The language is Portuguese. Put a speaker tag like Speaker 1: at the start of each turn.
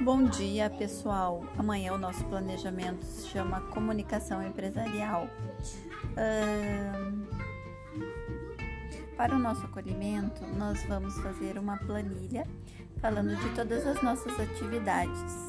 Speaker 1: Bom dia, pessoal. Amanhã o nosso planejamento se chama Comunicação Empresarial. para o nosso acolhimento, nós vamos fazer uma planilha falando de todas as nossas atividades.